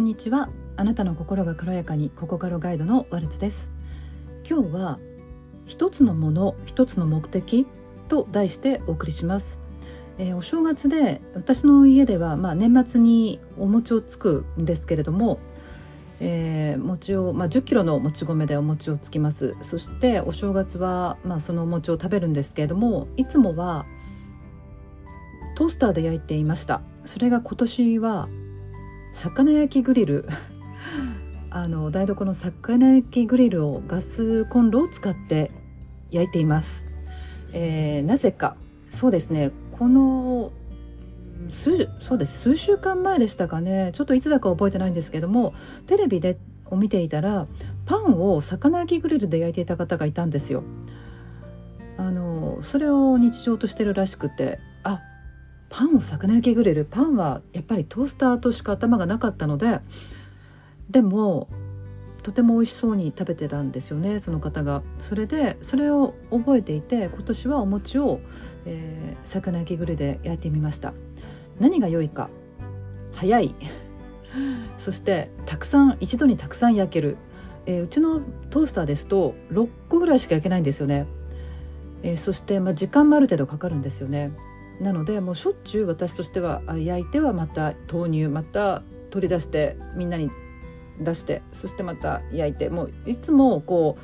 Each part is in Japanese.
こんにちは。あなたの心が軽やかにここからガイドのワルツです。今日は一つのもの一つの目的と題してお送りします。えー、お正月で私の家では、まあ、年末にお餅をつくんですけれども、えー、餅を、まあ、1 0キロのもち米でお餅をつきます。そしてお正月は、まあ、そのお餅を食べるんですけれどもいつもはトースターで焼いていました。それが今年は魚焼きグリル。あの台所の魚焼きグリルをガスコンロを使って焼いています、えー、なぜか。そうですね。この数そうです。数週間前でしたかね。ちょっといつだか覚えてないんですけどもテレビでを見ていたらパンを魚焼きグリルで焼いていた方がいたんですよ。あのそれを日常としてるらしくて。パンを魚焼きグリル。パンはやっぱりトースターとしか頭がなかったのででもとても美味しそうに食べてたんですよねその方が。それでそれを覚えていて今年はお餅をえー、魚焼きグリルで焼いてみました。何が良いか。早い。そしてたくさん一度にたくさん焼ける、えー、うちのトースターですと6個ぐらいしか焼けないんですよね、えー、そして、まあ、時間もある程度かかるんですよね。なのでもうしょっちゅう私としては焼いてはまた投入また取り出してみんなに出してそしてまた焼いてもういつもこう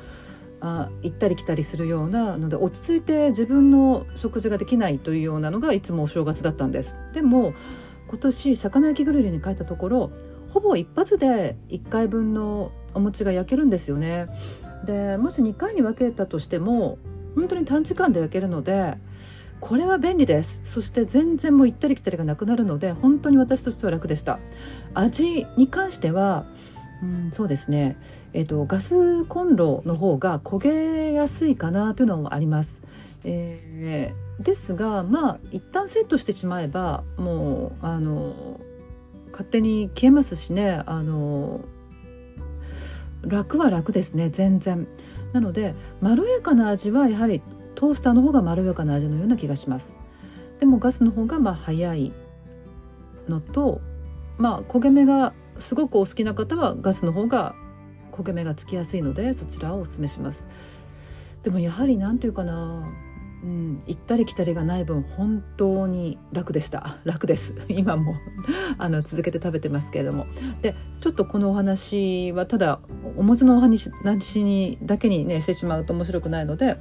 あ行ったり来たりするようなので落ち着いて自分の食事ができないというようなのがいつもお正月だったんです。でも今年魚焼きグリルに帰ったところほぼ一発で1回分のお餅が焼けるんですよね。でもし2回に分けたとしても本当に短時間で焼けるのでこれは便利です。そして全然もう行ったり来たりがなくなるので本当に私としては楽でした。味に関してはうん、そうですね、えーと、ガスコンロの方が焦げやすいかなというのもあります。えー、ですがまあ一旦セットしてしまえばもうあの勝手に消えますしね。あの楽は楽ですね。全然。なのでまろやかな味はやはりトースターの方がまろやかな味のような気がします。でもガスの方がまあ早いのとまあ焦げ目がすごくお好きな方はガスの方が焦げ目がつきやすいのでそちらをおすすめします。でもやはり何て言うかなうん、行ったり来たりがない分本当に楽でした。楽です。今も。あの続けて食べてますけれども。でちょっとこのお話はただお餅のお話にだけにねしてしまうと面白くないので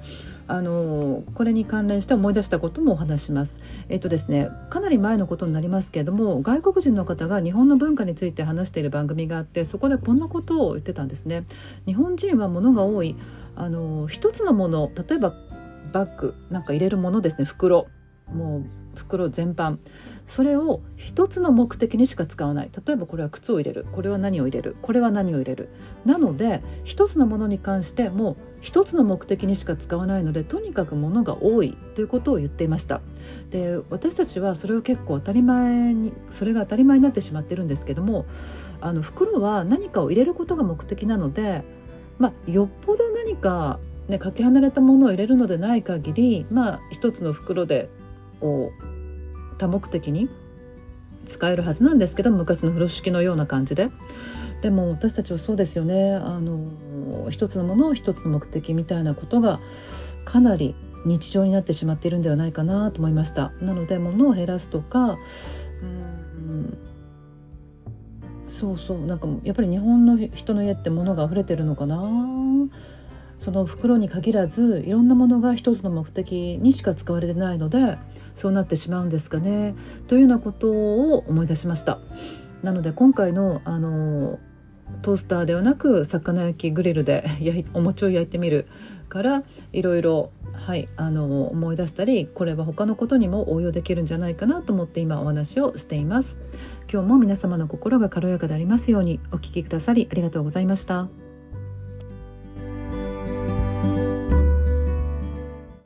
あのこれに関連して思い出したこともお話します。えっとですねかなり前のことになりますけれども外国人の方が日本の文化について話している番組があってそこでこんなことを言ってたんですね。日本人は物が多いあの一つのもの例えばバッグなんか入れるものですね袋もう袋全般それを一つの目的にしか使わない。例えばこれは靴を入れる。これは何を入れる。これは何を入れる。なので一つのものに関してもう一つの目的にしか使わないのでとにかく物が多い。ということを言っていました。で私たちはそれを結構当たり前にそれが当たり前になってしまってるんですけどもあの袋は何かを入れることが目的なのでまあよっぽど何かね、かけ離れたものを入れるのでない限りまあ一つの袋でこう多目的に使えるはずなんですけど昔の風呂敷のような感じで。でも私たちはそうですよね。あの一つのものを一つの目的みたいなことがかなり日常になってしまっているんではないかなと思いました。なので物を減らすとかうんそうそう。なんかやっぱり日本の人の家って物が溢れてるのかな。その袋に限らずいろんなものが一つの目的にしか使われてないのでそうなってしまうんですかね。というようなことを思い出しました。なので今回のあのトースターではなく魚焼きグリルでお餅を焼いてみるからいろいろはいあの思い出したりこれは他のことにも応用できるんじゃないかなと思って今お話をしています。今日も皆様の心が軽やかでありますようにお聴きくださりありがとうございました。